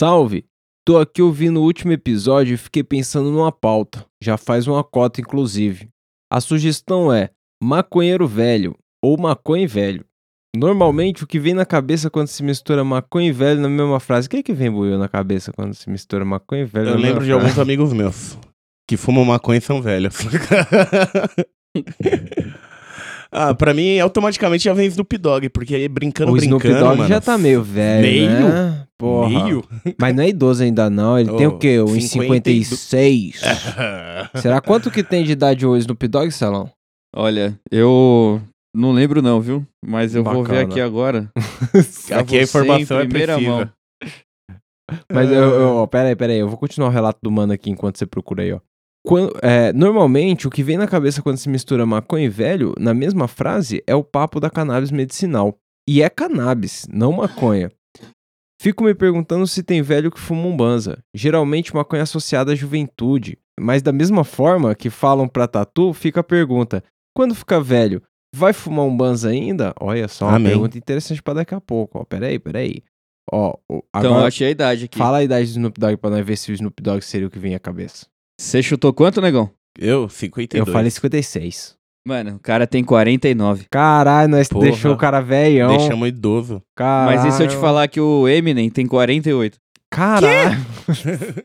Salve! Tô aqui ouvindo o último episódio e fiquei pensando numa pauta. Já faz uma cota, inclusive. A sugestão é maconheiro velho ou maconha velho. Normalmente, o que vem na cabeça quando se mistura maconha e velho na mesma frase. O que, é que vem, Buiu, na cabeça quando se mistura maconha e velho Eu lembro de mesma alguns frase? amigos meus que fumam maconha e são velhos. ah, pra mim, automaticamente já vem Snoop Dogg, porque aí brincando, O brincando, Snoop Dogg mano, já tá meio velho, meio? né? Porra. Meio? Mas não é idoso ainda não, ele tem o Oh, quê? Uns 52. 56. Será quanto que tem de idade o Snoop Dogg, Salão? Olha, eu não lembro não, viu? Mas eu vou ver Bacana. aqui agora. Aqui a informação em é primeira precisa. mão. Mas eu, eu, ó, pera aí, pera aí, eu vou continuar o relato do mano aqui enquanto você procura aí, ó. Quan- é, normalmente, o que vem na cabeça quando se mistura maconha e velho, na mesma frase, é o papo da cannabis medicinal. E é cannabis, não maconha. Fico me perguntando se tem velho que fuma um banza. Geralmente maconha associada à juventude. Mas da mesma forma que falam pra tatu, fica a pergunta: quando ficar velho, vai fumar um banza ainda? Olha só, uma Amém. pergunta interessante pra daqui a pouco. Ó, peraí, peraí. Ó, Então, agora, eu achei a idade aqui. Fala a idade do Snoop Dogg pra nós ver se o Snoop Dogg seria o que vem à cabeça. Você chutou quanto, negão? Eu, 52. Eu falei 56. Mano, o cara tem 49. Caralho, nós Porra. deixou o cara velhão. Deixamos idoso. Caralho. Mas e se eu te falar que o Eminem tem 48? Caralho.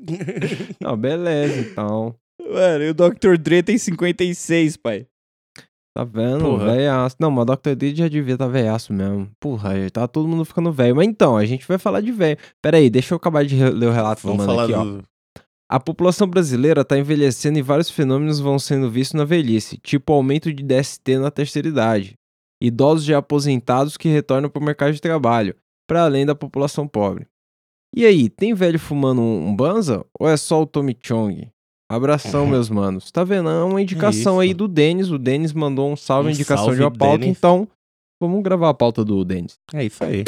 Não, beleza, então. Mano, e o Dr. Dre tem 56, pai. Tá vendo? Velhaço. Não, mas o Dr. Dre já devia estar tá velhaço mesmo. Porra, aí tá todo mundo ficando velho. Mas então, a gente vai falar de velho. Pera aí, deixa eu acabar de ler o relato Vamos do mano falar aqui, ó. A população brasileira está envelhecendo e vários fenômenos vão sendo vistos na velhice, tipo aumento de DST na terceira idade, idosos já aposentados que retornam para o mercado de trabalho, para além da população pobre. E aí, tem velho fumando um, banza ou é só o Tommy Chong? Abração, meus manos. Tá vendo? É uma indicação aí do Denis. O Denis mandou um salve, Um indicação salve, de uma pauta, Denis. então vamos gravar a pauta do Denis. É isso aí.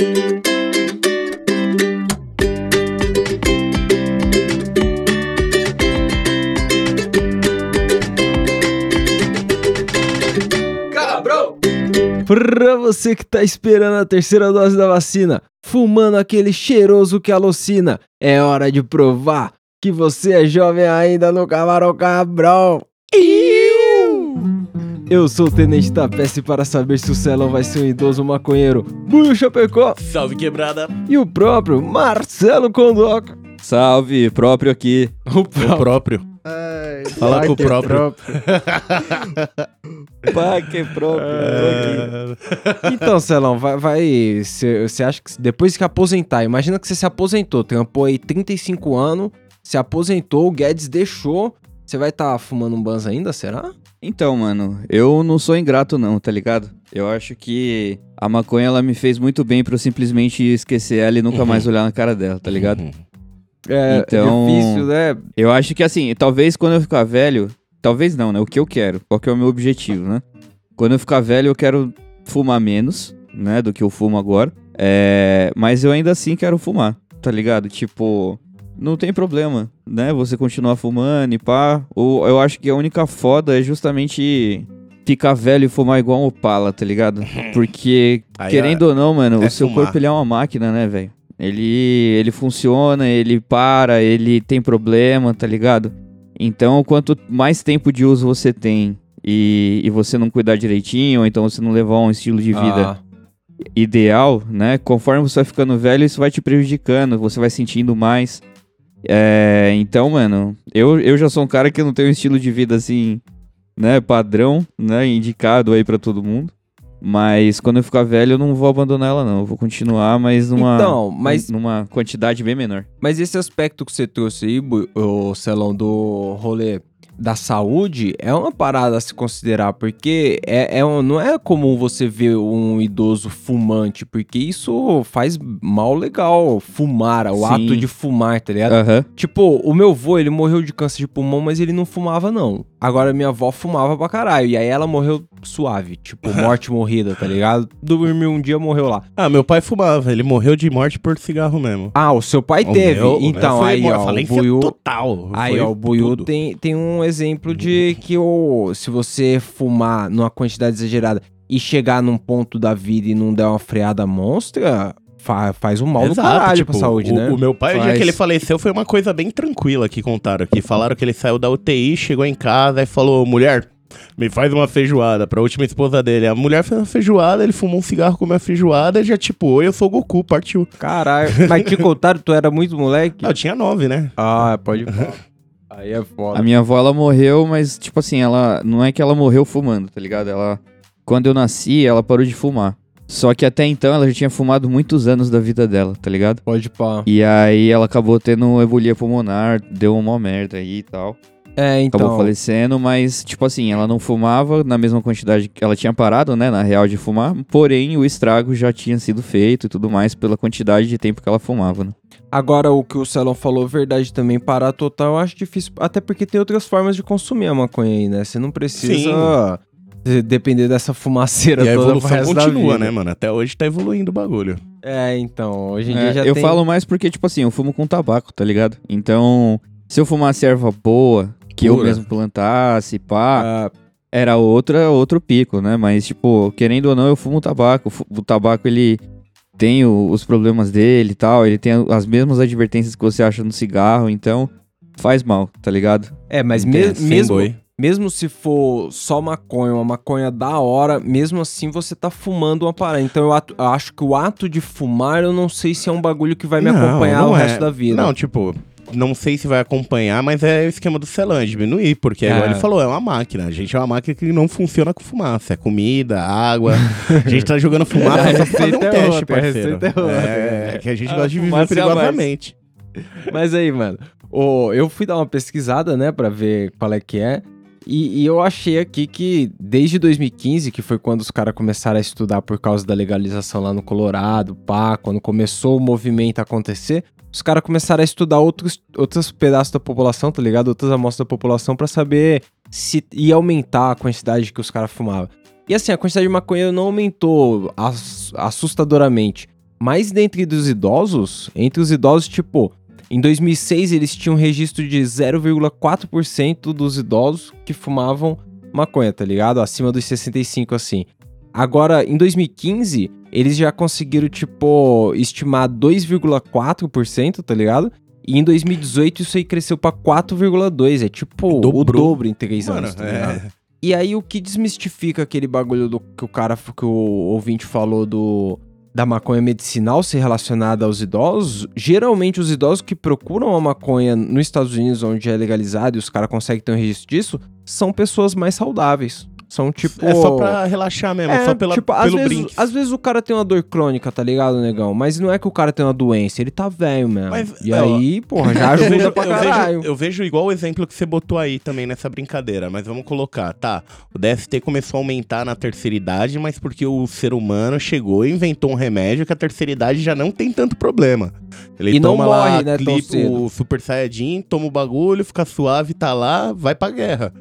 Pra você que tá esperando a terceira dose da vacina, fumando aquele cheiroso que alucina, é hora de provar que você é jovem ainda no camarão cabrão. Eu sou o Tenente Tapece para saber se o Celão vai ser um idoso maconheiro, Buio Chapecó Salve quebrada. e o próprio Marcelo Condoca. Salve, próprio aqui. O O próprio. Fala Ai, com o que próprio. Pá, que próprio. É... Então, Celão, vai. vai você acha que depois que aposentar, imagina que você se aposentou, trampou aí 35 anos, se aposentou, o Guedes deixou. Você vai estar fumando um banza ainda, será? Então, mano, eu não sou ingrato não, tá ligado? Eu acho que a maconha ela me fez muito bem pra eu simplesmente esquecer ela e nunca Uhum. mais olhar na cara dela, tá ligado? É Então- difícil, né? Eu acho que assim, talvez quando eu ficar velho, talvez não, né? O que eu quero, qual que é o meu objetivo, né? Quando eu ficar velho, eu quero fumar menos, né, do que eu fumo agora. É, mas eu ainda assim quero fumar, tá ligado? Tipo, não tem problema, né? Você continuar fumando e pá. Ou eu acho que a única foda é justamente ficar velho e fumar igual um Opala, tá ligado? Porque Aí, querendo ou não, mano, é o seu fumar. corpo ele é uma máquina, né, velho? Ele, ele funciona, ele para, ele tem problema, tá ligado? Então, quanto mais tempo de uso você tem e, e você não cuidar direitinho, ou então você não levar um estilo de vida Ah, ideal, né? Conforme você vai ficando velho, isso vai te prejudicando, você vai sentindo mais. É, então, mano, eu, eu já sou um cara que não tem um estilo de vida assim, né, padrão, né, indicado aí pra todo mundo. Mas quando eu ficar velho, eu não vou abandonar ela, não. Eu vou continuar, mas numa, Então, mas- numa quantidade bem menor. mas esse aspecto que você trouxe aí, o Celão, do rolê da saúde, é uma parada a se considerar, porque é, é um- não é comum você ver um idoso fumante, porque isso faz mal legal, fumar, o Sim. ato de fumar, tá ligado? Aham. Tipo, o meu avô, ele morreu de câncer de pulmão, mas ele não fumava, não. Agora, minha avó fumava pra caralho. E aí ela morreu suave. Tipo, morte morrida, tá ligado? Dormiu um dia, morreu lá. Ah, meu pai fumava. Ele morreu de morte por cigarro mesmo. Ah, o seu pai O teve. meu- então, aí, ó, o Buiu... total. Aí, ó, o Buiu tem, tem um exemplo de que o, se você fumar numa quantidade exagerada e chegar num ponto da vida e não der uma freada monstra, fa- faz um mal do Exato, caralho tipo, pra saúde, o, né? O meu pai, o dia Faz. que ele faleceu, foi uma coisa bem tranquila que contaram aqui. Falaram que ele saiu da UTI, chegou em casa e falou: mulher, me faz uma feijoada pra última esposa dele. A mulher fez uma feijoada, ele fumou um cigarro, comeu a feijoada e já, tipo, oi, eu sou o Goku, partiu. Caralho. Mas te contaram, tu era muito moleque? Ah, eu tinha nove, né? Ah, pode. Aí é foda. A minha avó, ela morreu, mas, tipo assim, ela. Não é que ela morreu fumando, tá ligado? Ela. Quando eu nasci, ela parou de fumar. Só que até então ela já tinha fumado muitos anos da vida dela, tá ligado? Pode pá. E aí ela acabou tendo embolia pulmonar, deu uma merda aí e tal. É, então. Acabou falecendo, mas, tipo assim, ela não fumava na mesma quantidade que ela tinha parado, né, na real de fumar, porém o estrago já tinha sido feito e tudo mais pela quantidade de tempo que ela fumava, né? Agora, o que o Celon falou, verdade também, parar total, eu acho difícil. Até porque tem outras formas de consumir a maconha aí, né? Você não precisa de- depender dessa fumaceira E a toda pro evolução continua, vida. né, mano? Até hoje tá evoluindo o bagulho. É, então, hoje em É, dia já eu tem... falo mais porque, tipo assim, eu fumo com tabaco, tá ligado? Então, se eu fumasse erva boa, que eu mesmo plantasse, pá, Ah, era outra, outro pico, né? Mas, tipo, querendo ou não, eu fumo tabaco. O tabaco, ele tem o- os problemas dele e tal, ele tem as mesmas advertências que você acha no cigarro, então faz mal, tá ligado? é, mas me- mesmo, boi. mesmo se for só maconha, uma maconha da hora, mesmo assim você tá fumando uma parada. Então eu, atu- eu acho que o ato de fumar, eu não sei se é um bagulho que vai me Não, acompanhar não o é. resto da vida. Não, tipo, não sei se vai acompanhar, mas é o esquema do Celan, diminuir, porque É. igual ele falou, é uma máquina. A gente é uma máquina que não funciona com fumaça. É comida, água. a gente tá jogando fumaça só pra fazer um é teste, outra, parceiro. receita é outra. É, que a gente A gosta de viver é perigosamente. Mas aí, mano, o, eu fui dar uma pesquisada, né, pra ver qual é que é. E, e eu achei aqui que desde 2015, que foi quando os caras começaram a estudar por causa da legalização lá no Colorado, pá, quando começou o movimento a acontecer, os caras começaram a estudar outros, outros pedaços da população, tá ligado? Outras amostras da população pra saber se ia aumentar a quantidade que os caras fumavam. E assim, a quantidade de maconha não aumentou ass- assustadoramente. Mas dentre dos idosos, entre os idosos, tipo, em 2006 eles tinham um registro de 0,4% dos idosos que fumavam maconha, tá ligado? Acima dos 65, assim. Agora, em 2015, eles já conseguiram, tipo, estimar 2,4%, tá ligado? E em 2018 isso aí cresceu pra 4,2%. É tipo o Dobrou. dobro em três Mano, anos, tá ligado? é. E aí o que desmistifica aquele bagulho do que o cara, que o ouvinte falou do da maconha medicinal ser relacionada aos idosos, geralmente os idosos que procuram a maconha nos Estados Unidos, onde é legalizado e os caras conseguem ter um registro disso, são pessoas mais saudáveis. São tipo. É só pra relaxar mesmo, É, só pela, tipo, às pelo vezes, brinque. às vezes o cara tem uma dor crônica, tá ligado, negão? Mas não é que o cara tem uma doença, ele tá velho mesmo. Mas, e ó, aí, porra, já Eu vejo, ajuda pra eu, caralho. vejo, eu vejo igual o exemplo que você botou aí também nessa brincadeira, mas vamos colocar, tá? O DST começou a aumentar na terceira idade, mas porque o ser humano chegou e inventou um remédio que a terceira idade já não tem tanto problema. Ele E não toma morre, lá, né, clipa o Super Saiyajin, toma o bagulho, fica suave, tá lá, vai pra guerra.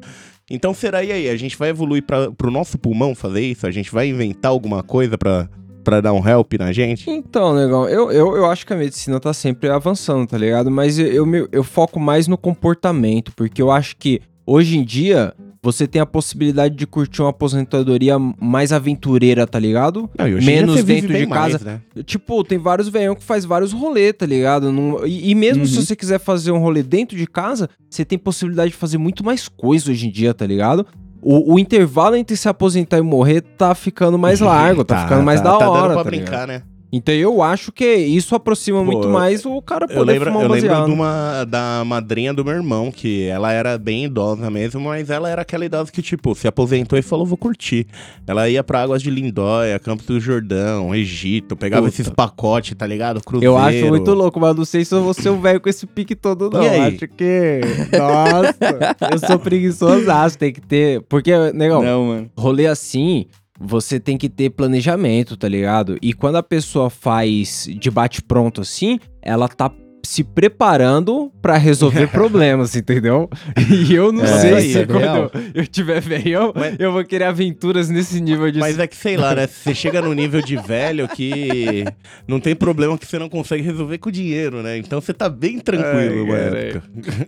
Então será e aí? A gente vai evoluir pra, pro nosso pulmão fazer isso? A gente vai inventar alguma coisa pra, pra dar um help na gente? Então, negão, eu, eu, eu acho que a medicina tá sempre avançando, tá ligado? Mas eu, eu, eu foco mais no comportamento, porque eu acho que hoje em dia você tem a possibilidade de curtir uma aposentadoria mais aventureira, tá ligado? Não, Menos dentro de casa. mais, né? Tipo, tem vários velhão que faz vários rolês, tá ligado? Não- e, e mesmo se Uhum. você quiser fazer um rolê dentro de casa, você tem possibilidade de fazer muito mais coisa hoje em dia, tá ligado? O, o intervalo entre se aposentar e morrer tá ficando mais largo, tá, ficando mais da tá hora, dando pra tá ligado? brincar, né? Então eu acho que isso aproxima Pô, muito mais o cara Eu poder lembro, fumar eu um lembro baseado. de uma, da madrinha do meu irmão, que ela era bem idosa mesmo, mas ela era aquela idosa que, tipo, se aposentou e falou, vou curtir. Ela ia pra Águas de Lindóia, Campos do Jordão, Egito, pegava Puta. esses pacotes, tá ligado? Cruzeiro. Eu acho muito louco, mas não sei se eu vou ser o velho com esse pique todo, não. Acho que. Nossa, eu sou preguiçoso, tem que ter. Porque, negão, Não, mano. rolê assim, você tem que ter planejamento, tá ligado? E quando a pessoa faz de bate-pronto assim, ela tá se preparando pra resolver problemas, entendeu? E eu não É, sei se é quando real. eu, tiver velhão, Mas- eu vou querer aventuras nesse nível de... Mas é que, sei lá, né? Você chega no nível de velho que não tem problema que você não consegue resolver com dinheiro, né? Então você tá bem tranquilo, época.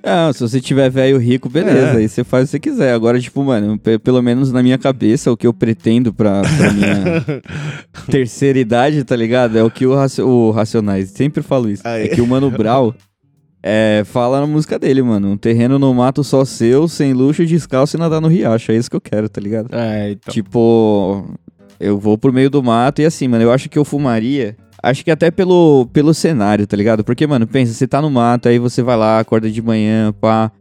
Não, se você tiver velho rico, beleza. É. Aí você faz o que você quiser. Agora, tipo, mano, pe- pelo menos na minha cabeça, o que eu pretendo pra, pra minha terceira idade, tá ligado? É o que o, Raci- o Racionais sempre falo isso. Aí. É que o Mano Brown é, fala na música dele, mano. Um terreno no mato só seu, sem luxo, descalço e nadar no riacho. É isso que eu quero, tá ligado? É, então. Tipo, eu vou pro meio do mato e assim, mano, eu acho que eu fumaria. Acho que até pelo, pelo cenário, tá ligado? Porque, mano, pensa, você tá no mato, aí você vai lá, acorda de manhã, pá,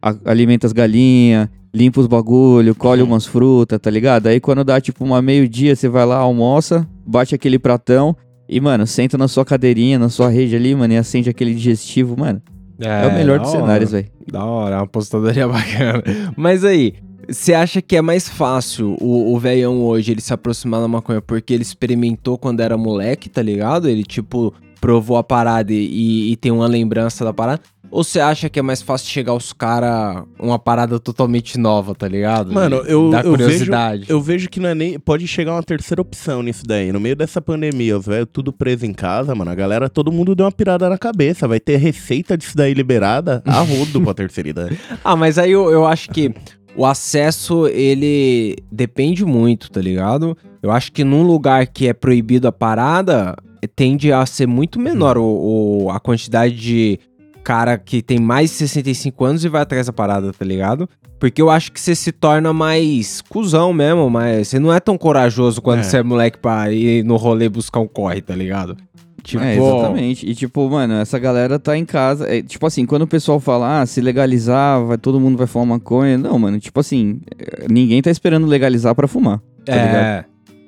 a- alimenta as galinhas, limpa os bagulho, colhe Uhum. umas frutas, tá ligado? Aí quando dá tipo uma meio-dia, você vai lá, almoça, bate aquele pratão e, mano, senta na sua cadeirinha, na sua rede ali, mano, e acende aquele digestivo, mano. É, o melhor dos hora. cenários, velho. Da hora, é uma apostadoria bacana. Mas aí, você acha que é mais fácil o, o velhão hoje ele se aproximar da maconha porque ele experimentou quando era moleque, tá ligado? Ele, tipo, provou a parada e, e tem uma lembrança da parada? Ou você acha que é mais fácil chegar aos caras uma parada totalmente nova, tá ligado? Mano, eu, Da eu vejo, eu vejo que não é nem. Pode chegar uma terceira opção nisso daí. No meio dessa pandemia, os velhos tudo preso em casa, mano. A galera, todo mundo deu uma pirada na cabeça. Vai ter receita disso daí liberada a rodo pra terceira idade. Ah, mas aí eu, eu acho que o acesso, ele depende muito, tá ligado? Eu acho que num lugar que é proibido a parada, tende a ser muito menor o, o- a quantidade de cara que tem mais de 65 anos e vai atrás da parada, tá ligado? Porque eu acho que você se torna mais cuzão mesmo, mas você não é tão corajoso quando É. você é moleque pra ir no rolê buscar um corre, tá ligado? Tipo, É, exatamente. E tipo, mano, essa galera tá em casa. é, tipo assim, quando o pessoal fala, ah, se legalizar, vai, todo mundo vai fumar maconha. Não, mano, tipo assim, é, ninguém tá esperando legalizar pra fumar. Tá ligado? é,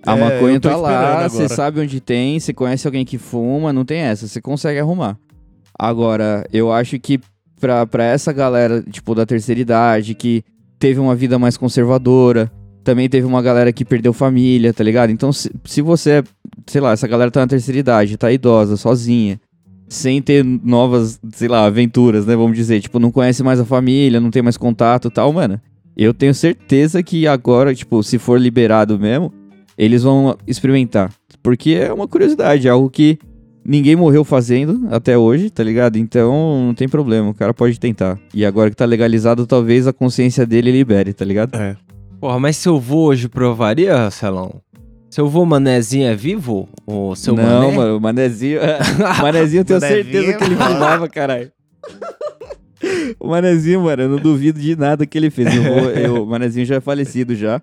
A É, maconha tá lá, você sabe onde tem, você conhece alguém que fuma, não tem essa, você consegue arrumar. Agora, eu acho que pra, pra essa galera, tipo, da terceira idade, que teve uma vida mais conservadora, também teve uma galera que perdeu família, tá ligado? Então, se, se você, sei lá, essa galera tá na terceira idade, tá idosa, sozinha, sem ter novas, sei lá, aventuras, né, vamos dizer, tipo, não conhece mais a família, não tem mais contato tal, mano. Eu tenho certeza que agora, tipo, se for liberado mesmo, eles vão experimentar. Porque é uma curiosidade, é algo que ninguém morreu fazendo até hoje, tá ligado? Então não tem problema, o cara pode tentar. E agora que tá legalizado, talvez a consciência dele libere, tá ligado? É. Porra, mas se eu vou hoje provaria, Celão? Se eu vou manezinho é vivo? O seu não, mané? mano, o Manezinho. o Manezinho eu tenho certeza que ele fumava, caralho. O Manezinho, mano, eu não duvido de nada que ele fez. Eu vou- eu- o Manezinho já é falecido já.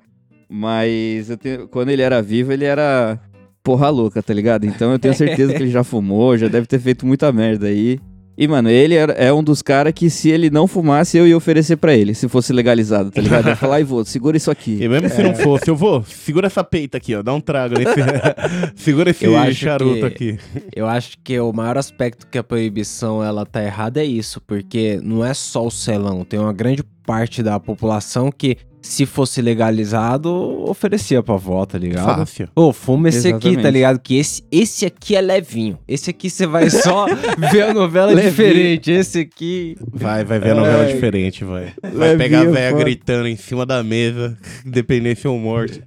Mas eu tenho- quando ele era vivo, ele era porra louca, tá ligado? Então eu tenho certeza que ele já fumou, já deve ter feito muita merda aí. E, mano, ele é um dos caras que se ele não fumasse, eu ia oferecer pra ele, se fosse legalizado, tá ligado? Eu ia falar, ai, vô, segura isso aqui. E mesmo se não fosse, eu vou, segura essa peita aqui, ó. Dá um trago nesse. segura esse Eu acho charuto que- aqui. Eu acho que o maior aspecto que a proibição ela tá errada é isso, porque não é só o celão, tem uma grande parte da população que se fosse legalizado, oferecia pra avó, tá ligado? Fácil. Ô, fuma esse aqui, tá Exatamente. ligado? Que esse, esse aqui é levinho. Esse aqui você vai só ver a novela diferente. Esse aqui. Vai, vai ver a novela Ai. diferente, vai. Vai Levinho, pegar a véia foda. gritando em cima da mesa, independência ou morte.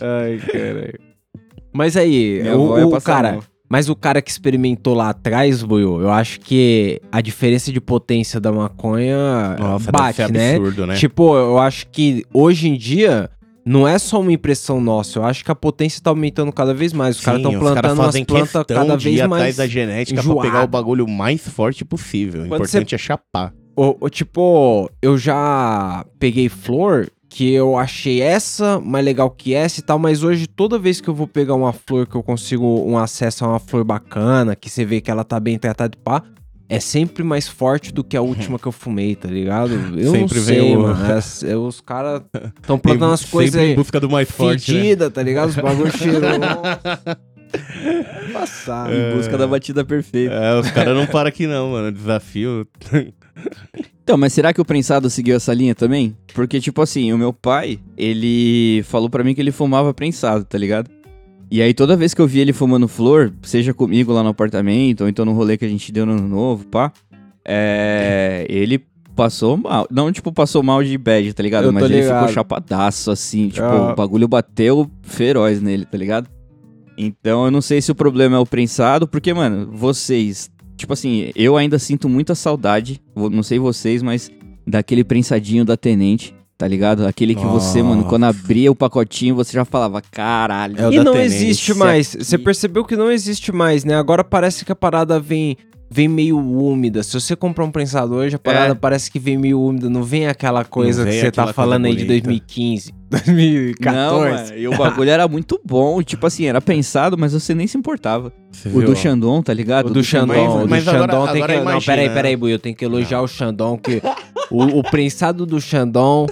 Ai, caralho. Mas aí, Minha avó o, o passar cara. Mas o cara que experimentou lá atrás, Buiu, eu acho que a diferença de potência da maconha Nossa, bate, né? absurdo, né? Tipo, eu acho que hoje em dia não é só uma impressão nossa, eu acho que a potência tá aumentando cada vez mais. Os caras estão plantando umas fazem plantas cada de ir vez atrás mais. da genética enjoada. pra pegar o bagulho mais forte possível. O importante é chapar. O, o tipo, eu já peguei flor que eu achei essa mais legal que essa e tal, mas hoje toda vez que eu vou pegar uma flor que eu consigo um acesso a uma flor bacana, que você vê que ela tá bem tratada e pá, é sempre mais forte do que a última que eu fumei, tá ligado? Eu Sempre não vem sei, o- mano. É- é- os caras tão plantando as coisas em aí busca do mais forte, né? fedida, tá ligado? Os bagulhos cheirosos. Passado. Em busca da batida perfeita. É, os caras não param aqui não, mano. Desafio. Então, mas será que o prensado seguiu essa linha também? Porque, tipo assim, o meu pai, ele falou pra mim que ele fumava prensado, tá ligado? E aí toda vez que eu vi ele fumando flor, seja comigo lá no apartamento, ou então no rolê que a gente deu no ano novo, pá, é, ele passou mal. Não, tipo, passou mal de bad, tá ligado? Mas ele ligado. ficou chapadaço, assim, tipo, Ah. o bagulho bateu feroz nele, tá ligado? Então eu não sei se o problema é o prensado, porque, mano, vocês. Tipo assim, eu ainda sinto muita saudade, não sei vocês, mas daquele prensadinho da Tenente, tá ligado? Aquele que você, mano, quando abria o pacotinho, você já falava, caralho. É e não Tenente. existe Esse mais. aqui. Você percebeu que não existe mais, né? Agora parece que a parada vem vem meio úmida. Se você comprar um prensador hoje, a parada É. parece que vem meio úmida. Não vem aquela coisa vem que você tá falando aí de bonita. 2015, Não, 2014. mano, e o bagulho era muito bom. Tipo assim, era pensado, mas você nem se importava. Você O viu, do ó? Xandon, tá ligado? O do Xandão, Mas- o do mas agora- Xandão tem agora que. Não, imagina. peraí, peraí, Bui, eu tenho que elogiar o Xandão, que o, o prensado do Xandão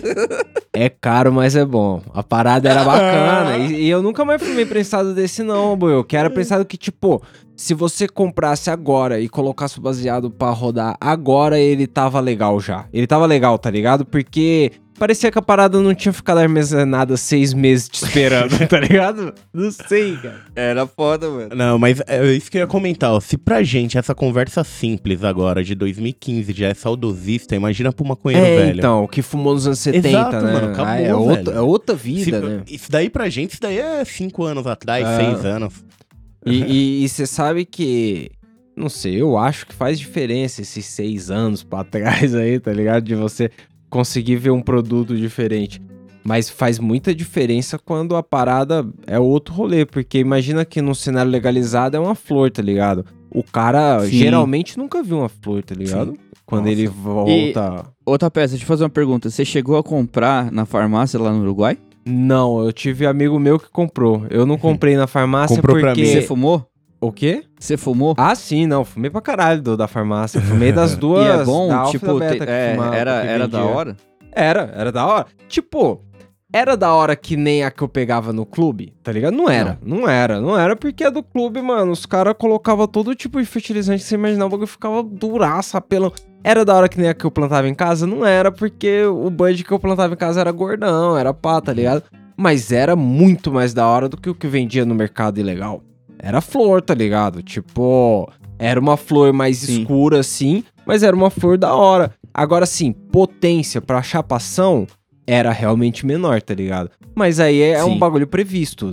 é caro, mas é bom. A parada era bacana. E, e eu nunca mais fumei prensado desse, não, Bui. Eu quero prensado que, tipo, se você comprasse agora e colocasse o baseado pra rodar agora, ele tava legal já. Ele tava legal, tá ligado? Porque. Parecia que a parada não tinha ficado armazenada seis meses te esperando, tá ligado? Não sei, cara. Era foda, mano. Não, mas é isso que eu ia comentar, ó. Se pra gente essa conversa simples agora, de 2015, já é saudosista, imagina pro maconheiro É, velho. então, o que fumou nos anos 70, Exato, né? mano, acabou, Ah, é, velho. outra, é outra Se- vida, né? Isso daí pra gente, isso daí é cinco anos atrás, É. seis anos. E você sabe que. Não sei, eu acho que faz diferença esses seis anos pra trás aí, tá ligado? De você conseguir ver um produto diferente. Mas faz muita diferença quando a parada é outro rolê, porque imagina que no cenário legalizado é uma flor, tá ligado? O cara Sim. geralmente nunca viu uma flor, tá ligado? Quando Nossa. ele volta. Outra peça, deixa eu fazer uma pergunta. Você chegou a comprar na farmácia lá no Uruguai? Não, eu tive amigo meu que comprou. Eu não comprei na farmácia Comprou pra porque. mim. Você fumou? O quê? Você fumou? Ah, sim, não. Fumei pra caralho do, da farmácia. Fumei das duas. e é bom, da tipo, te- é, fumava, era, era da hora? Era, era da hora. Tipo, era da hora que nem a que eu pegava no clube, tá ligado? Não era, não, era, não era porque a do clube, mano, os caras colocavam todo tipo de fertilizante que você imaginava, o bagulho ficava duraça, apelão. Era da hora que nem a que eu plantava em casa? Não era, porque o bud que eu plantava em casa era gordão, era pá, tá ligado? Mas era muito mais da hora do que o que vendia no mercado ilegal. Era flor, tá ligado? Tipo, era uma flor mais Sim. escura, assim, mas era uma flor da hora. Agora, sim, potência pra chapação era realmente menor, tá ligado? Mas aí é um Sim. bagulho previsto.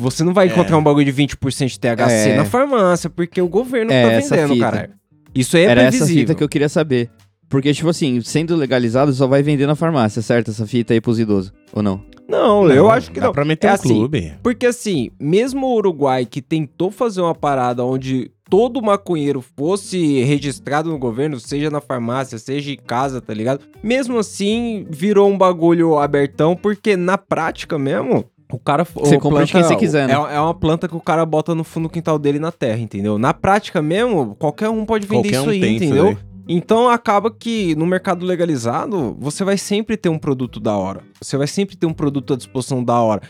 Você não vai É. encontrar um bagulho de 20% de THC É. na farmácia, porque o governo É, tá essa vendendo, caralho. Isso aí é Era essa previsível. fita que eu queria saber. Porque, tipo assim, sendo legalizado, só vai vender na farmácia, certo? Essa fita aí pros idosos. Ou não? Não, eu acho que dá não. pra meter É um assim, clube. Porque assim, mesmo o Uruguai que tentou fazer uma parada onde todo maconheiro fosse registrado no governo, seja na farmácia, seja em casa, tá ligado? Mesmo assim, virou um bagulho abertão, porque na prática mesmo, o cara... Você compra de quem você quiser, né? É, é uma planta que o cara bota no fundo do quintal dele na terra, entendeu? Na prática mesmo, qualquer um pode vender Qualquer isso um aí, isso entendeu? daí. Então acaba que no mercado legalizado, você vai sempre ter um produto da hora. Você vai sempre ter um produto à disposição da hora.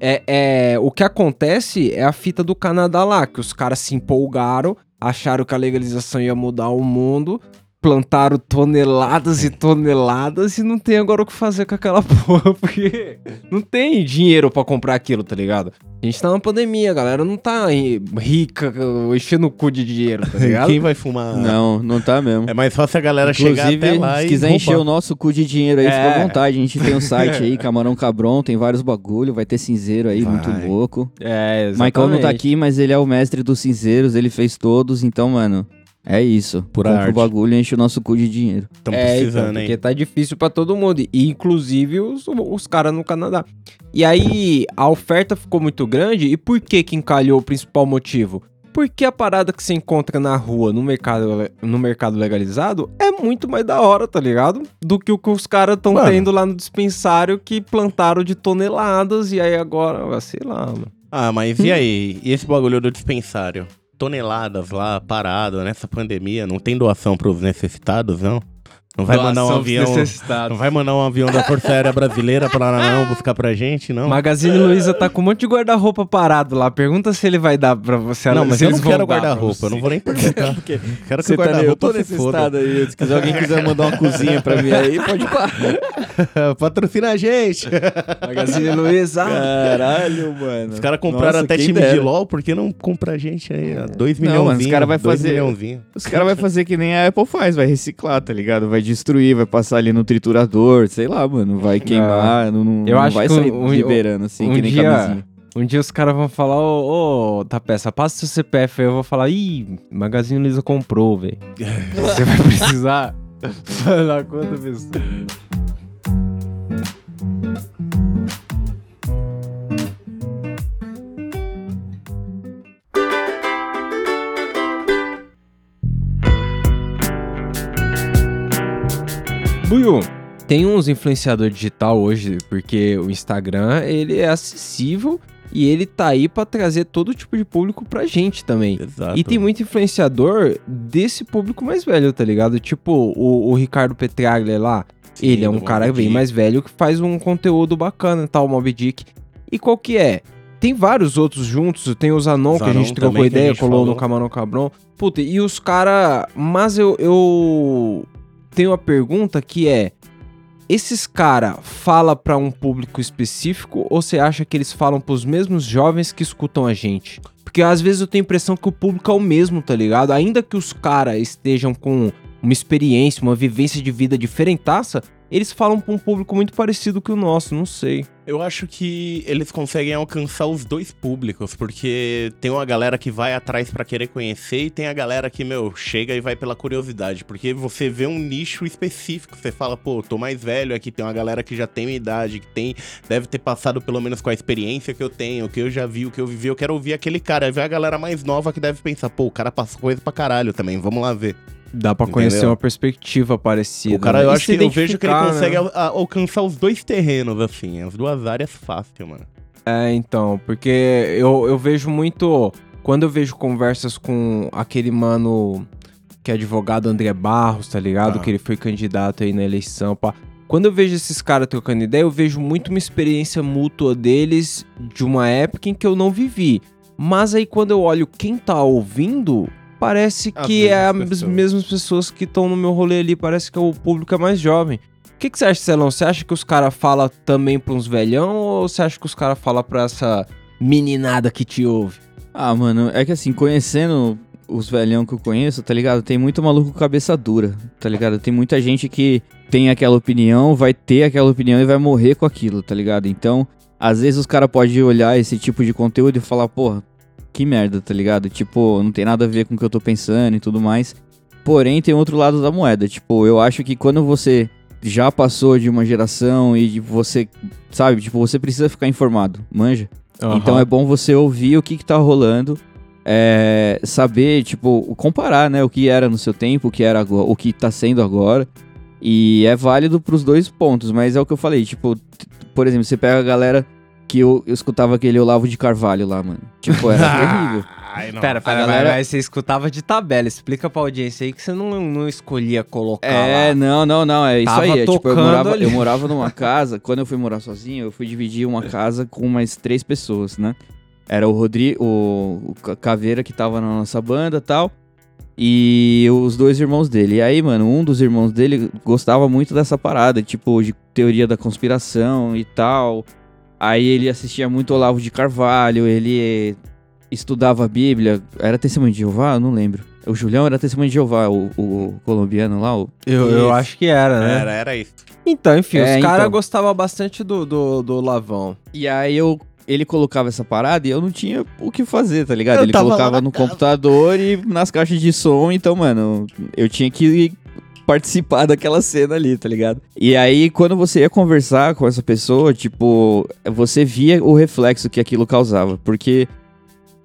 É, é, o que acontece é a fita do Canadá lá, que os caras se empolgaram, acharam que a legalização ia mudar o mundo, plantaram toneladas e toneladas e não tem agora o que fazer com aquela porra, porque não tem dinheiro pra comprar aquilo, tá ligado? A gente tá numa pandemia, a galera não tá ri- rica, enchendo o cu de dinheiro, tá ligado? Quem vai fumar? Não, não tá mesmo. É mais fácil a galera chegar Inclusive, até lá se e quiser roubar. encher o nosso cu de dinheiro aí, É. fica à vontade. A gente tem um site aí, Camarão Cabron, tem vários bagulho, vai ter cinzeiro aí, Vai. muito louco. É, exatamente. Michael não tá aqui, mas ele é o mestre dos cinzeiros, ele fez todos, então, mano, é isso. Pura Compra o arte. bagulho e enche o nosso cu de dinheiro. Estão É, precisando, então, hein? porque tá difícil pra todo mundo, e inclusive os, os caras no Canadá. E aí, a oferta ficou muito grande, e por que que encalhou o principal motivo? Porque a parada que você encontra na rua, no mercado, no mercado legalizado, é muito mais da hora, tá ligado? Do que o que os caras estão tendo lá no dispensário que plantaram de toneladas, e aí agora, sei lá, mano. Ah, mas e aí? E esse bagulho do dispensário? Toneladas lá, parado, nessa pandemia, não tem doação pros necessitados, não? Não vai mandar um avião. Não vai mandar um avião da Força Aérea Brasileira pra não buscar pra gente, não. Magazine Luiza tá com um monte de guarda-roupa parado lá. Pergunta se ele vai dar pra você. Não, mas se eu não quero guarda-roupa, não vou nem perguntar. Quero que Você o tá eu guarda-roupa tô se nesse foda. estado aí. Se quiser- alguém quiser mandar uma cozinha pra mim aí, pode parar. Patrocina a gente. Magazine Luiza. Caralho, mano. Os caras compraram Nossa, até time de. LOL, por que não compra a gente aí? ó? Dois Não, milhões. mano, os cara vai fazer-. Os caras vão fazer que nem a Apple faz, vai reciclar, tá ligado? Vai destruir, vai passar ali no triturador, sei lá, mano. Vai queimar, não, não, Eu não acho vai sair um- liberando assim, um que nem dia- camisinha. Um dia os caras vão falar, ô, ô, Tapeça, passa seu CPF aí. Eu vou falar, ih, Magazine Luiza comprou, velho. Você vai precisar falar quanta pessoa. Buiu, tem uns influenciador digital hoje, porque o Instagram, ele é acessível e ele tá aí pra trazer todo tipo de público pra gente também. Exato. E tem muito influenciador desse público mais velho, tá ligado? Tipo o, o Ricardo Petraglia lá, Sim, ele é um Moby cara bem Dick. mais velho que faz um conteúdo bacana tal, o Mob Dick. E qual que é? Tem vários outros juntos, tem o Zanon, que a Zanon gente trocou ideia, colou no falou. Camarão Cabrão. Puta, e os cara... Mas eu, eu tenho uma pergunta que é... Esses cara fala pra um público específico ou você acha que eles falam pros mesmos jovens que escutam a gente? Porque às vezes eu tenho a impressão que o público é o mesmo, tá ligado? Ainda que os cara estejam com uma experiência, uma vivência de vida diferentaça, eles falam pra um público muito parecido que o nosso, não sei. Eu acho que eles conseguem alcançar os dois públicos, porque tem uma galera que vai atrás pra querer conhecer e tem a galera que, meu, chega e vai pela curiosidade. Porque você vê um nicho específico, você fala, pô, tô mais velho aqui, tem uma galera que já tem minha idade, que tem, deve ter passado pelo menos com a experiência que eu tenho, que eu já vi, o que eu vivi, eu quero ouvir aquele cara. Aí vem a galera mais nova que deve pensar, pô, o cara passou coisa pra caralho também, vamos lá ver. Dá pra conhecer Entendeu? uma perspectiva parecida. O cara, né? eu acho que eu vejo que ele consegue né? al- alcançar os dois terrenos, assim, as duas áreas fácil, mano. É, então, porque eu, eu vejo muito. Quando eu vejo conversas com aquele mano que é advogado André Barros, tá ligado? Ah. Que ele foi candidato aí na eleição, pá. Quando eu vejo esses caras trocando ideia, eu vejo muito uma experiência mútua deles de uma época em que eu não vivi. Mas aí quando eu olho quem tá ouvindo, parece As que é as pessoas. mesmas pessoas que estão no meu rolê ali, parece que o público é mais jovem. O que, que você acha, Celão? Você acha que os caras falam também pra uns velhão ou você acha que os caras falam pra essa meninada que te ouve? Ah, mano, é que assim, conhecendo os velhão que eu conheço, tá ligado? Tem muito maluco cabeça dura, tá ligado? Tem muita gente que tem aquela opinião, vai ter aquela opinião e vai morrer com aquilo, tá ligado? Então, às vezes os caras podem olhar esse tipo de conteúdo e falar, porra, que merda, tá ligado? Tipo, não tem nada a ver com o que eu tô pensando e tudo mais. Porém, tem outro lado da moeda. Tipo, eu acho que quando você já passou de uma geração e você, sabe, tipo, você precisa ficar informado, manja? Então é bom você ouvir o que, que tá rolando, é, saber, tipo, comparar, né, o que era no seu tempo, o que era agora, o que tá sendo agora. E é válido pros dois pontos, mas é o que eu falei, tipo, por exemplo, você pega a galera que eu, eu escutava aquele Olavo de Carvalho lá, mano. Tipo, era terrível. Ai, não. Pera, pera, galera- mas, você escutava de tabela. Explica pra audiência aí que você não, não escolhia colocar É, lá. não, não, não, é isso Tava aí. É, tipo, eu tocando morava, ali. eu morava numa casa, quando eu fui morar sozinho, eu fui dividir uma casa com mais três pessoas, né? Era o Rodrigo, o, o Ca- Caveira que tava na nossa banda e tal, e os dois irmãos dele. E aí, mano, um dos irmãos dele gostava muito dessa parada, tipo, de teoria da conspiração e tal. Aí ele assistia muito Olavo de Carvalho, ele estudava a Bíblia. Era testemunho de Jeová? Eu não lembro. O Julião era testemunho de Jeová, o, o colombiano lá, o, Eu, eu acho que era, né? Era, era isso. Então, enfim, É, os caras então. gostavam bastante do, do, do Lavão. E aí eu ele colocava essa parada e eu não tinha o que fazer, tá ligado? Eu ele colocava no casa. computador e nas caixas de som, então, mano, eu tinha que participar daquela cena ali, tá ligado? E aí, quando você ia conversar com essa pessoa, tipo, você via o reflexo que aquilo causava, porque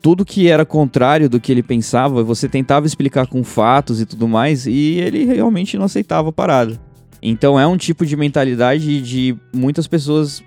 tudo que era contrário do que ele pensava, você tentava explicar com fatos e tudo mais, e ele realmente não aceitava a parada. Então é um tipo de mentalidade de muitas pessoas,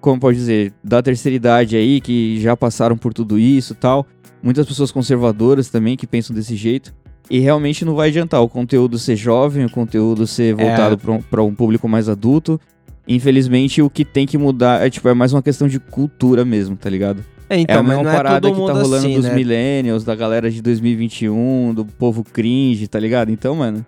como pode dizer, da terceira idade aí, que já passaram por tudo isso tal. Muitas pessoas conservadoras também que pensam desse jeito. E realmente não vai adiantar o conteúdo ser jovem, o conteúdo ser voltado pra um, pra um público mais adulto. Infelizmente, o que tem que mudar é, tipo, é mais uma questão de cultura mesmo, tá ligado? É, é a mesma não é parada que tá rolando assim, dos né? millennials, da galera de 2021, do povo cringe, tá ligado? Então, mano,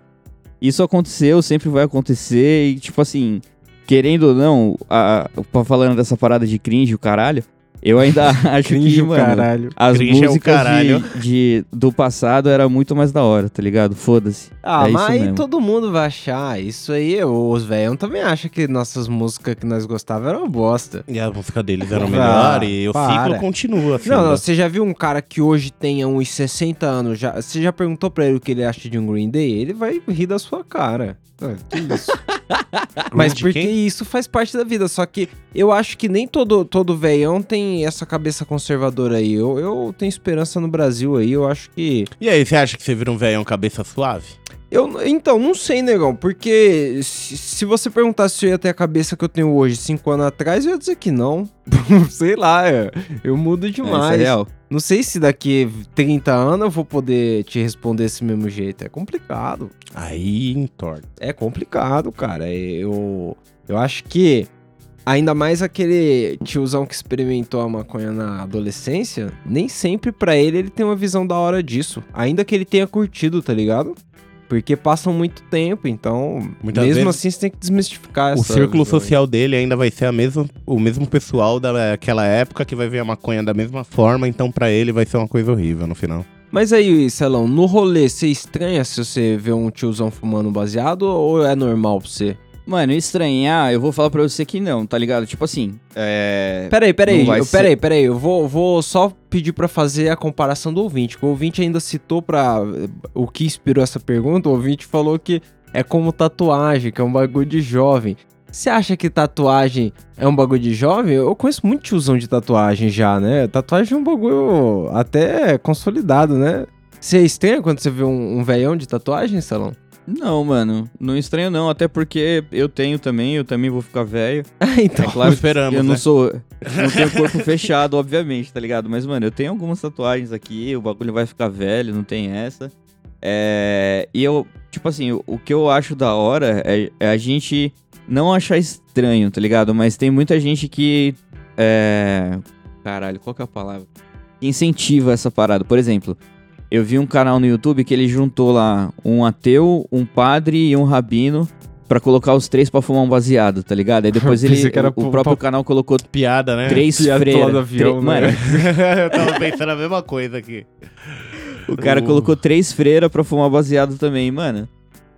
isso aconteceu, sempre vai acontecer e, tipo assim, querendo ou não, a, a- falando dessa parada de cringe, o caralho, eu ainda acho Cringe que, mano, caralho. as Cringe é o músicas caralho. de, de- do passado era muito mais da hora, tá ligado? Foda-se. Ah, É mas aí mesmo. todo mundo vai achar. Isso aí, os velhos também acham que nossas músicas que nós gostávamos eram uma bosta. E a música deles era Ah, melhor e o para. ciclo continua, assim. Não, não, você já viu um cara que hoje tenha uns 60 anos, já, você já perguntou pra ele o que ele acha de um Green Day? Ele vai rir da sua cara. Ah, que isso? Mas porque quem? isso faz parte da vida, só que eu acho que nem todo, todo veião tem essa cabeça conservadora aí. Eu, eu tenho esperança no Brasil aí, eu acho que... E aí, você acha que você vira um velhão cabeça suave? Eu, então, não sei, negão, porque se, se você perguntasse se eu ia ter a cabeça que eu tenho hoje, cinco anos atrás, eu ia dizer que não. sei lá, é, eu mudo É, isso demais. é real. Não sei se daqui 30 anos eu vou poder te responder desse mesmo jeito. É complicado. Aí entorta. É complicado, cara. Eu, eu acho que ainda mais aquele tiozão que experimentou a maconha na adolescência, nem sempre pra ele ele tem uma visão da hora disso. Ainda que ele tenha curtido, tá ligado? Porque passam muito tempo, então Muitas mesmo assim você tem que desmistificar O essa círculo visão social dele ainda vai ser a mesma, o mesmo pessoal daquela época que vai ver a maconha da mesma forma, então pra ele vai ser uma coisa horrível no final. Mas aí, Celão, no rolê, você estranha se você vê um tiozão fumando baseado ou é normal pra você? Mano, estranhar, eu vou falar pra você que não, tá ligado? Tipo assim, é. Peraí, peraí, eu, ser- peraí, peraí, eu vou, vou só pedir pra fazer a comparação do ouvinte, o ouvinte ainda citou pra o que inspirou essa pergunta, o ouvinte falou que é como tatuagem, que é um bagulho de jovem. Você acha que tatuagem é um bagulho de jovem? Eu conheço muito tiozão de tatuagem já, né? Tatuagem é um bagulho até consolidado, né? Você é estranho quando você vê um, um velhão de tatuagem, Salão? Não, mano, não estranho não, até porque eu tenho também, eu também vou ficar velho. então, É claro esperamos, eu não né? sou. eu Não tenho corpo fechado, obviamente, tá ligado? Mas, mano, eu tenho algumas tatuagens aqui, o bagulho vai ficar velho, não tem essa. É, e eu, tipo assim, o, o que eu acho da hora é, é a gente não achar estranho, tá ligado? Mas tem muita gente que. É. Caralho, qual que é a palavra? Incentiva essa parada. Por exemplo, eu vi um canal no YouTube que ele juntou lá um ateu, um padre e um rabino pra colocar os três pra fumar um baseado, tá ligado? Aí depois ele, o, o próprio canal colocou Piada, né? três Piada freiras. do avião, Tre- né? Mano, eu tava pensando a mesma coisa aqui. o cara Uh. colocou três freiras pra fumar baseado também, mano.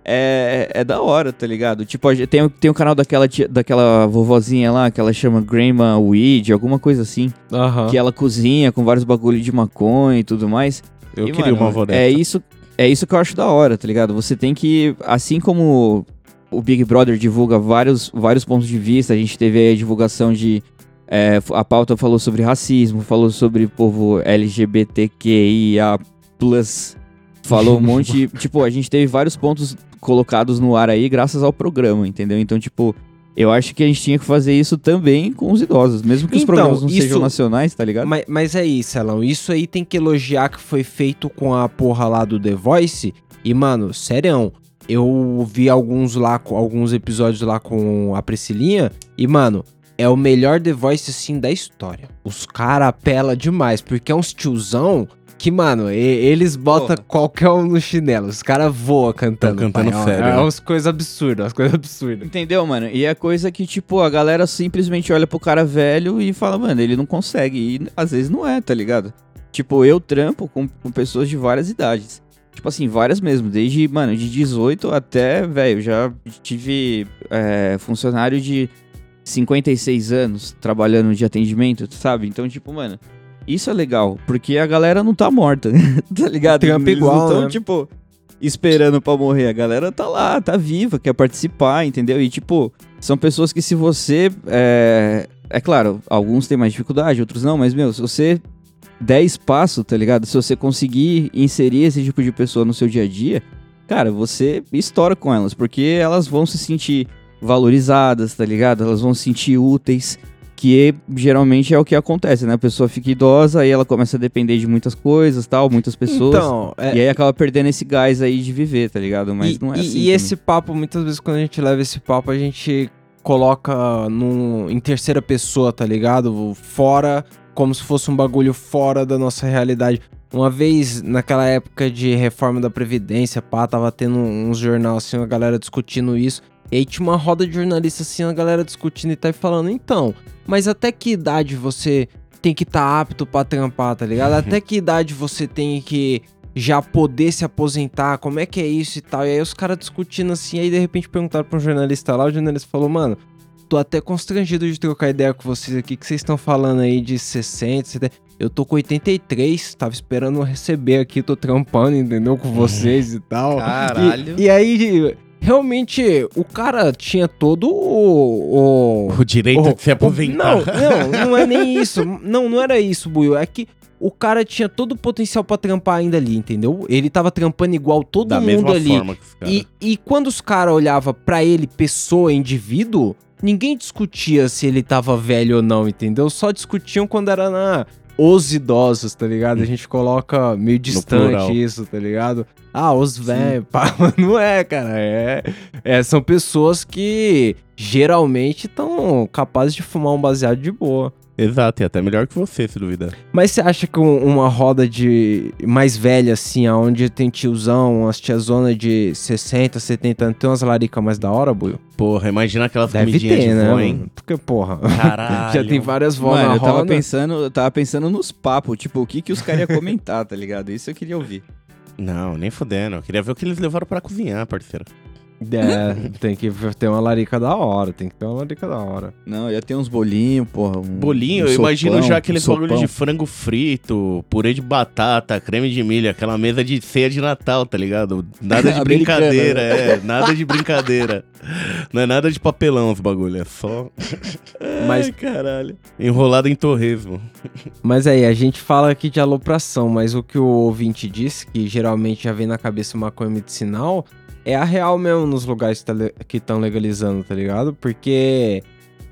É, é, é da hora, tá ligado? Tipo, tem, o- tem o canal daquela, tia- daquela vovozinha lá, que ela chama Grandma Weed, alguma coisa assim. Aham. Que ela cozinha com vários bagulhos de maconha e tudo mais. Eu E, queria mano, uma avó dessa. É isso, é isso que eu acho da hora, tá ligado? Você tem que, assim como o Big Brother divulga vários, vários pontos de vista, a gente teve aí a divulgação de. é, a pauta falou sobre racismo, falou sobre povo LGBTQIA, falou um monte. tipo, a gente teve vários pontos colocados no ar aí graças ao programa, entendeu? Então, tipo. Eu acho que a gente tinha que fazer isso também com os idosos, mesmo que os Então, programas não isso- sejam nacionais, tá ligado? Mas, mas é isso, Celão. Isso aí tem que elogiar que foi feito com a porra lá do The Voice. E, mano, sério, eu vi alguns lá, alguns episódios lá com a Priscilinha. E, mano, é o melhor The Voice, assim, da história. Os caras apelam demais, porque é uns tiozão que, mano, e- eles botam Porra. qualquer um no chinelo. Os caras voam cantando. Tão cantando pai. É- sério, É né? umas coisas absurdas, umas coisas absurdas. Entendeu, mano? E é coisa que, tipo, a galera simplesmente olha pro cara velho e fala, mano, ele não consegue. E às vezes não é, tá ligado? Tipo, eu trampo com, com pessoas de várias idades. Tipo assim, várias mesmo. Desde, mano, de 18 até, velho, já tive é, funcionário de 56 anos trabalhando de atendimento, sabe? Então, tipo, mano, isso é legal. Porque a galera não tá morta, tá ligado? Trampa Eles igual, não tão, né? tipo, esperando pra morrer. A galera tá lá, tá viva, quer participar, entendeu? E, tipo, são pessoas que se você. É, é claro, alguns têm mais dificuldade, outros não, mas, meu, se você der espaço, tá ligado? Se você conseguir inserir esse tipo de pessoa no seu dia a dia, cara, você estoura com elas, porque elas vão se sentir valorizadas, tá ligado? Elas vão se sentir úteis. Que geralmente é o que acontece, né? A pessoa fica idosa, aí ela começa a depender de muitas coisas, tal, muitas pessoas. Então, é, E aí acaba perdendo esse gás aí de viver, tá ligado? Mas e, não é e- assim. e também. esse papo, muitas vezes, quando a gente leva esse papo, a gente coloca num, em terceira pessoa, tá ligado? Fora, como se fosse um bagulho fora da nossa realidade. Uma vez, naquela época de reforma da Previdência, pá, tava tendo uns jornal assim, a galera discutindo isso. E aí tinha uma roda de jornalistas assim, a galera discutindo e tá falando, então, mas até que idade você tem que estar tá apto pra trampar, tá ligado? Até que idade você tem que já poder se aposentar, como é que é isso e tal. E aí os caras discutindo assim, aí de repente perguntaram pra um jornalista lá, o jornalista falou, mano, tô até constrangido de trocar ideia com vocês aqui, que vocês estão falando aí de 60, 70. Eu tô com 83, tava esperando receber aqui, tô trampando, entendeu? Com vocês e tal. Caralho. E, e aí, realmente, o cara tinha todo o- o O direito Oh, de se aposentar. Não, não, não é nem isso. Não, não era isso, Buiu. É que o cara tinha todo o potencial pra trampar ainda ali, entendeu? Ele tava trampando igual todo da mundo mesma ali. forma que os caras. E, e quando os caras olhavam pra ele, pessoa, indivíduo, ninguém discutia se ele tava velho ou não, entendeu? Só discutiam quando era na os idosos, tá ligado? A gente coloca meio distante isso, tá ligado? Ah, os velhos, pá, não é, cara. É, é, são pessoas que geralmente estão capazes de fumar um baseado de boa. Exato, e até melhor que você, se duvidar. Mas você acha que um- uma roda de mais velha, assim, aonde tem tiozão, umas tiazona de 60, 70 anos, tem umas laricas mais da hora, Buio? Porra, imagina aquelas Deve comidinhas ter, de né? vó, hein? Porque, porra, Caralho. já tem várias vó Mano, na eu tava roda. pensando, eu tava pensando nos papos, tipo, o que que os caras iam comentar, tá ligado? Isso eu queria ouvir. Não, nem fudendo. Eu queria ver o que eles levaram pra cozinhar, parceiro. É, tem que ter uma larica da hora, tem que ter uma larica da hora. Não, ia ter uns bolinhos, porra. Um, Bolinho, um eu imagino sopão, já um aqueles sopão. bagulhos de frango frito, purê de batata, creme de milho, aquela mesa de ceia de Natal, tá ligado? Nada de brincadeira, é, nada de brincadeira. Não é nada de papelão os bagulho, é só. Mas- Ai, caralho. Enrolado em torresmo. Mas aí, a gente fala aqui de alopração, mas o que o ouvinte disse, que geralmente já vem na cabeça maconha medicinal, é a real mesmo nos lugares que tá estão legalizando, tá ligado? Porque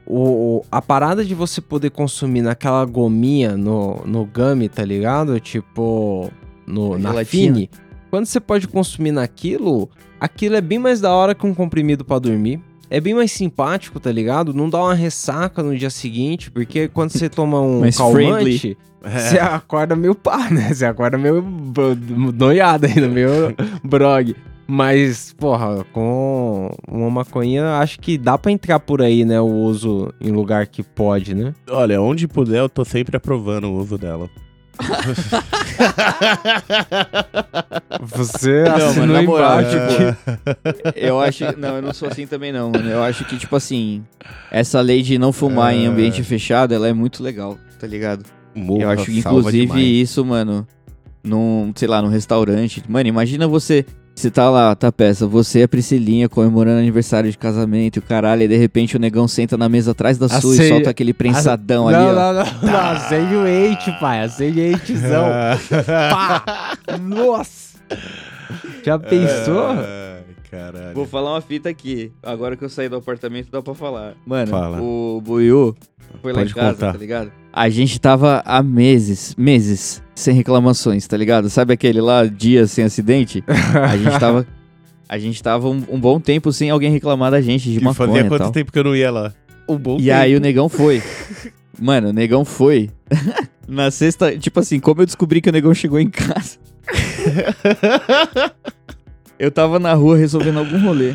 o, a parada de você poder consumir naquela gominha no, no gummy, tá ligado? Tipo, no, na. Fini. Quando você pode consumir naquilo, aquilo é bem mais da hora que um comprimido pra dormir. É bem mais simpático, tá ligado? Não dá uma ressaca no dia seguinte, porque quando você toma um Mais calmante, É. você acorda meio pá, né? Você acorda meio noiado ainda, meio brog. Mas, porra, com uma maconha, acho que dá pra entrar por aí, né? O uso em lugar que pode, né? Olha, onde puder, eu tô sempre aprovando o uso dela. Você Não, assinou mano, na moral, embaixo tipo, que- eu acho. Não, eu não sou assim também, não, mano. Eu acho que, tipo assim, essa lei de não fumar em É. ambiente fechado, ela é muito legal, tá ligado? Morra, eu acho que, inclusive, demais. isso, mano, num, sei lá, num restaurante. Mano, imagina você. Você tá lá, tá peça, você e a Priscilinha comemorando aniversário de casamento e o caralho, e de repente o negão senta na mesa atrás da sua Acei- e solta aquele prensadão não, ali, ó. não, não, não, acende o eight, pai, acende o eightzão. Pá! Nossa! Já pensou? Caralho. Vou falar uma fita aqui. Agora que eu saí do apartamento, dá pra falar. Mano, Fala. o Buiu foi lá Pode em casa, contar. tá ligado? A gente tava há meses, meses, sem reclamações, tá ligado? Sabe aquele lá, dias sem acidente? A gente tava. A gente tava um, um bom tempo sem alguém reclamar da gente de E maconha fazia e quanto tal. tempo que eu não ia lá? Um bom E aí o negão foi. Mano, o negão foi. Na sexta, tipo assim, como eu descobri que o negão chegou em casa? eu tava na rua resolvendo algum rolê.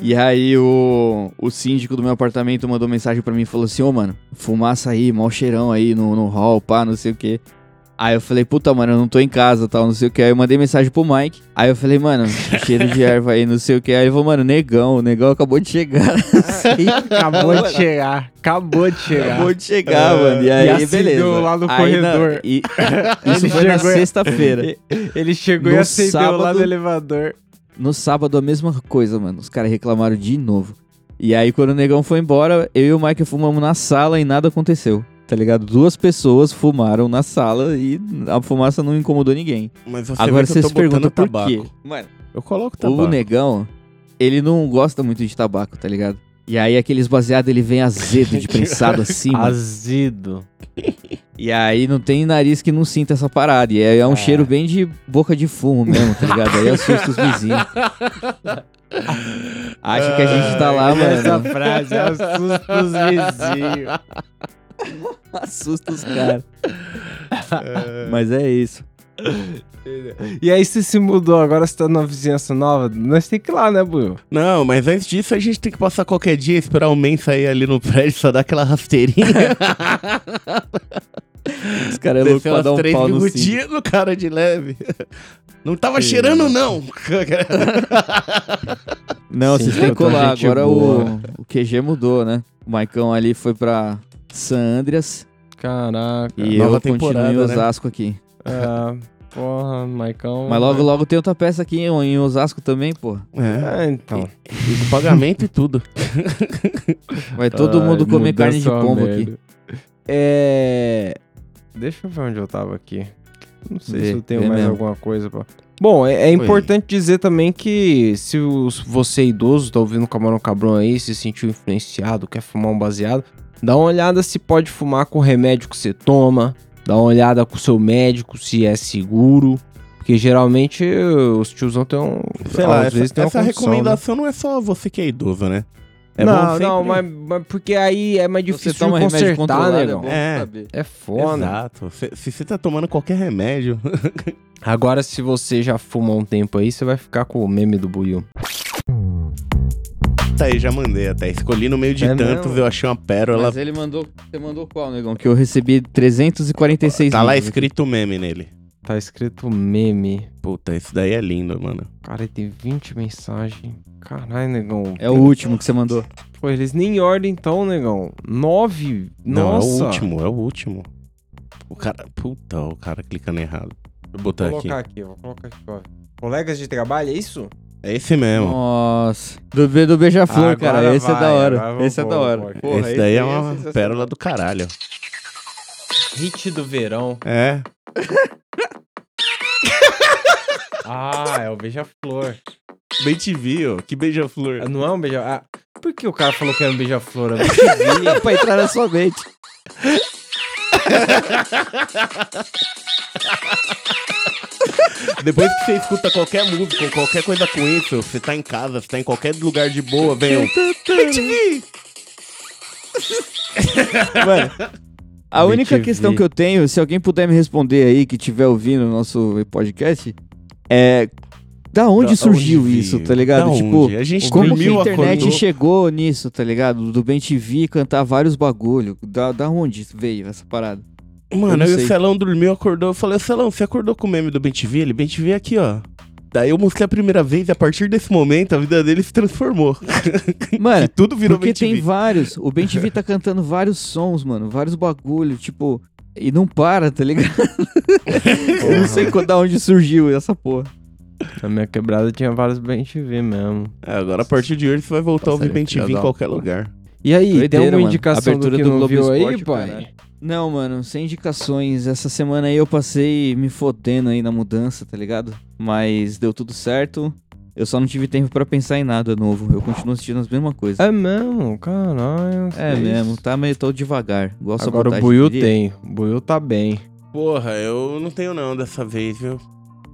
E aí o, o síndico do meu apartamento mandou mensagem pra mim e falou assim, ô mano, fumaça aí, mau cheirão aí no, no hall, pá, não sei o que. Aí eu falei, puta, mano, eu não tô em casa, tal, não sei o que. Aí eu mandei mensagem pro Mike. Aí eu falei, mano, cheiro de erva aí, não sei o que. Aí ele falou, mano, negão, o negão acabou de chegar. Assim, Acabou de chegar, acabou de chegar. Acabou de chegar, mano. E aí, acendeu beleza. lá no Aí na- corredor. e- isso Ele foi na chegou e- sexta-feira. Ele chegou No e acendeu lá sábado- no elevador. No sábado, a mesma coisa, mano. Os caras reclamaram de novo. E aí, quando o negão foi embora, eu e o Mike fumamos na sala e nada aconteceu. Tá ligado? Duas pessoas fumaram na sala e a fumaça não incomodou ninguém. Mas você Agora você se pergunta por quê. tabaco. Mano, Eu coloco tabaco. o negão, ele não gosta muito de tabaco, tá ligado? E aí aqueles baseados ele vem azedo de prensado assim, mano. Azedo. E aí não tem nariz que não sinta essa parada. E é, é um É. cheiro bem de boca de fumo mesmo, tá ligado? Aí assusta os vizinhos. Acha que a gente tá lá, Essa mano. frase assusta os vizinhos. Assusta os caras. Mas é isso. E aí você se mudou, agora você tá numa vizinhança nova, nós tem que ir lá, né, Buiu? Não, mas antes disso a gente tem que passar qualquer dia, esperar o men sair ali no prédio, só dar aquela rasteirinha. Os caras é louco pra dar um três pau no cinto. cara de leve. Não tava cheirando, não. Não, Sim, vocês têm que outra colar. Agora boa. o, o QG mudou, né? O Maicão ali foi pra San Andreas Caraca. e nova eu continuo temporada, em né? Osasco aqui. É, porra, Maicão. Mas logo, logo tem outra peça aqui em, em Osasco também, pô. É, É, então. e com pagamento e tudo. Vai todo Ai, mundo comer carne de pombo aqui. É. Deixa eu ver onde eu tava aqui. Não sei Vê, se eu tenho mais mesmo. alguma coisa pra. Bom, é, é importante dizer também que se os- você idoso tá ouvindo o Camarão Cabrão aí, se sentiu influenciado, quer fumar um baseado, dá uma olhada se pode fumar com o remédio que você toma, dá uma olhada com o seu médico se é seguro, porque geralmente os tiozão tem um. Sei lá, às essa, vezes tem uma essa condição, né? recomendação não é só você que é idoso, né? É não, sempre- não, mas, mas porque aí é mais Você difícil remédio consertar, controlado, é negão. É. saber. É foda. Exato. Se, se você tá tomando qualquer remédio. Agora, se você já fuma um tempo aí, você vai ficar com o meme do Buiu. Tá aí, já mandei até. Escolhi no meio de É tantos, mesmo? eu achei uma pérola. Mas ele mandou. Você mandou qual, negão? Que eu recebi 346 Tá lá escrito meme nele. Tá escrito meme. Puta, esse daí é lindo, mano. Cara, tem 20 mensagens. Caralho, negão. aqui. É o último que você mandou. Pô, eles nem em ordem então, negão. 9? Não, Nossa. é o último, é o último. O cara. Puta, o cara clicando errado. Vou botar Vou aqui. colocar aqui, vou colocar aqui, ó. Colegas de trabalho, é isso? É esse mesmo. Nossa. Do, do Beija-Flor, cara. Esse é vai, da hora. Esse é da hora. vamos Porra, esse daí é é uma pérola do caralho. Hit do verão. É. Ah, é o beija-flor. Bem te vi, ó. Que beija-flor. Não é um beija ah, Por que o cara falou que era um beija-flor? Entendi. pra entrar na sua mente. Depois que você escuta qualquer música qualquer coisa com isso, você tá em casa, você tá em qualquer lugar de boa, vem um. Mano, a única questão que eu tenho, se alguém puder me responder aí, que estiver ouvindo o nosso podcast, é. Da onde Da surgiu onde isso, tá ligado? Da tipo, onde? a gente como que a internet acordou. chegou nisso, tá ligado? Do Bem TV cantar vários bagulho. Da, da onde veio essa parada? Mano, aí o. Celão dormiu, acordou. Eu falei, Celão, você acordou com o meme do Bem TV? Ele, Bem TV aqui, ó. Daí eu mostrei a primeira vez e a partir desse momento a vida dele se transformou. Mano, E tudo virou porque tem vários. O Bem TV tá cantando vários sons, mano. Vários bagulho, tipo. E não para, tá ligado? Eu não sei quando, da onde surgiu essa porra. Na minha quebrada tinha vários bem TV mesmo. É, agora a partir de hoje você vai voltar a ouvir Nossa, Bem filha TV em qualquer lugar. E aí, tem Doideira, alguma mano. indicação Abertura do que do não Globo viu aí, Esporte, pai? caralho. Não, mano, sem indicações. Essa semana aí eu passei me fodendo aí na mudança, tá ligado? Mas deu tudo certo. Eu só não tive tempo pra pensar em nada novo. Eu continuo assistindo as mesmas coisas. É mesmo, caralho. É, mesmo, tá meio todo devagar. A Agora o Buiu tem. O Buiu tá bem. Porra, eu não tenho não dessa vez, viu?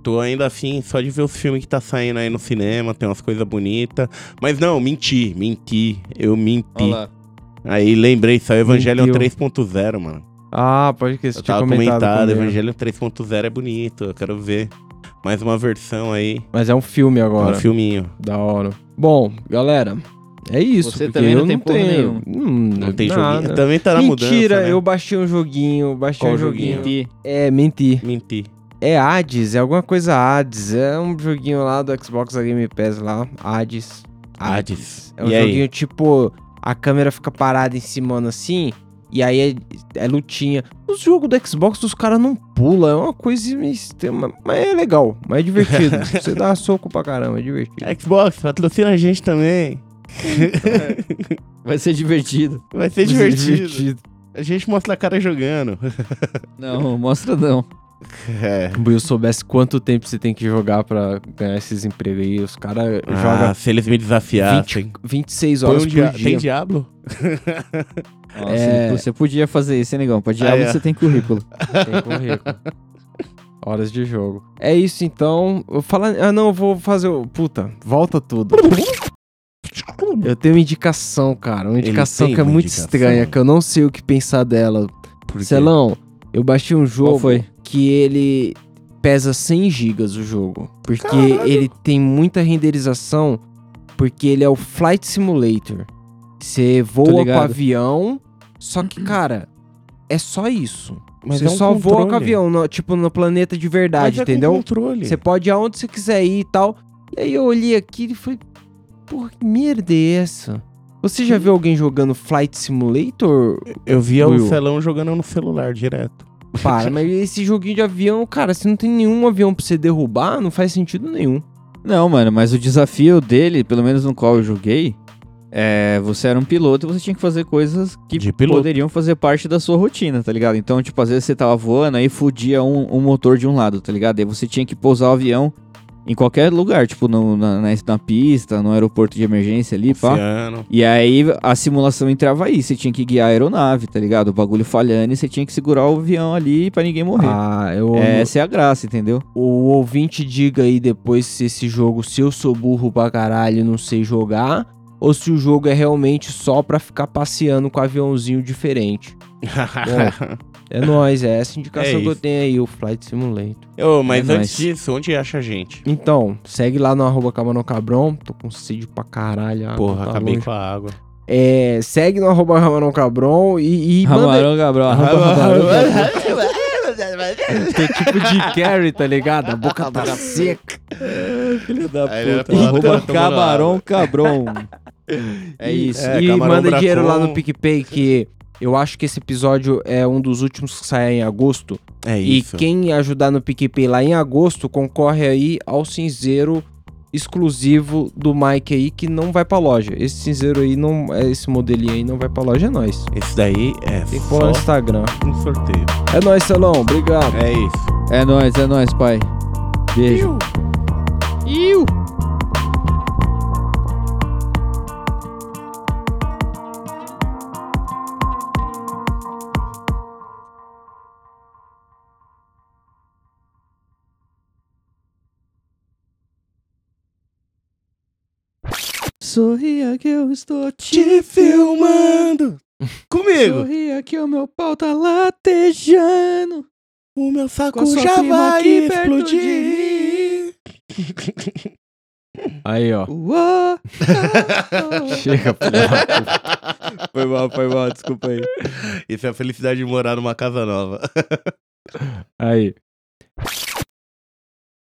Tô ainda afim só de ver os filmes que tá saindo aí no cinema, tem umas coisas bonitas. Mas não, menti, menti. Eu menti. Olha lá. Aí lembrei, saiu Evangelion Mentiu. 3.0, mano. Ah, pode que você Eu tinha comentado. comentado. Evangelion 3.0 é bonito, eu quero ver. Mais uma versão aí, Mas é um filme agora. um filminho. Da hora. Bom, galera, é isso. Você porque também não eu tem não porra tenho. Hum, Não tem nada. joguinho. Também tá na Mentira, mudança, né? eu baixei um joguinho, baixei Qual um joguinho. Menti. É, menti. Menti. É Hades, é alguma coisa Hades. É um joguinho lá do Xbox Game Pass lá. Hades. Hades. É um E aí? joguinho tipo, a câmera fica parada em cima assim, e aí é, é lutinha. Os jogos do Xbox os caras não pulam, é uma coisa extrema, mas é legal, mas é divertido. Você dá soco pra caramba, é divertido. Xbox, patrocina a gente também. Vai ser divertido. Vai ser divertido. A gente mostra a cara jogando. Não, mostra não. É. O Will soubesse quanto tempo você tem que jogar pra ganhar esses empregos aí. Os caras Ah, jogam se eles me desafiassem. 26 Põe horas um por dia... Tem Diablo? Nossa, É. Você podia fazer isso, hein, negão? Pra diabo Ah, é. você tem currículo. Tem currículo. Horas de jogo. É isso então. Eu falar. Ah, não, eu vou fazer o. Puta, volta tudo. Eu tenho uma indicação, cara. Uma indicação que é muito indicação? estranha, que eu não sei o que pensar dela. Celão, eu baixei um jogo foi? Que ele pesa 100 gigas o jogo. Porque ele tem muita renderização. Porque ele é o Flight Simulator. Você voa com avião. Só que, cara, é só isso. Mas você é um só voa com controle. avião, no- tipo, no planeta de Mas verdade, é com entendeu? controle. Você pode ir aonde você quiser ir e tal. E aí eu olhei aqui e falei, porra, que merda é essa? Você já viu alguém jogando Flight Simulator? Eu via Will. o Celão jogando no celular direto. Para, mas esse joguinho de avião, cara, se não tem nenhum avião pra você derrubar, não faz sentido nenhum. Não, mano, mas o desafio dele, pelo menos no qual eu joguei, é você era um piloto e você tinha que fazer coisas que poderiam fazer parte da sua rotina, tá ligado? Então, tipo, às vezes você tava voando, aí fudia um, um motor de um lado, tá ligado? Aí você tinha que pousar o avião em qualquer lugar, tipo, no- na, na, na pista, no aeroporto de emergência ali, pá. E aí a simulação entrava aí, você tinha que guiar a aeronave, tá ligado? O bagulho falhando e você tinha que segurar o avião ali pra ninguém morrer. Ah, eu. É, essa é a graça, entendeu? O ouvinte diga aí depois se esse jogo, se eu sou burro pra caralho e não sei jogar, ou se o jogo é realmente só pra ficar passeando com aviãozinho diferente. É nóis, é essa indicação É que eu tenho aí, o Flight Simulator. Ô, mas É antes nóis. disso, onde acha a gente? Então, segue lá no arroba Camarão Cabrão. Tô com sede pra caralho. Porra, tá acabei longe. com a água. É, segue no arroba Camarão Cabrão e, e manda... Ramarão Gabriel. Tem tipo de Carrie, tá ligado? A boca tá seca. Filho da puta. Arroba Camarão. Cabrão. É isso. É, e manda dinheiro lá no PicPay, que eu acho que esse episódio é um dos últimos que sai em agosto. É E isso. quem ajudar no PicPay lá em agosto concorre aí ao cinzeiro exclusivo do Mike aí, que não vai pra loja. Esse cinzeiro aí, não, esse modelinho aí não vai pra loja, é nóis. Esse daí é Tem que pôr só no Instagram. um sorteio. É nóis, Celão. Obrigado. É isso. É nóis, é nóis, pai. Beijo. Iu. Sorria que eu estou te filmando. Comigo. Sorria que o meu pau tá latejando. O meu saco já vai explodir. Aí, ó. Uou. Chega, filha. Foi mal, foi mal, desculpa aí. Isso é a felicidade de morar numa casa nova. Aí.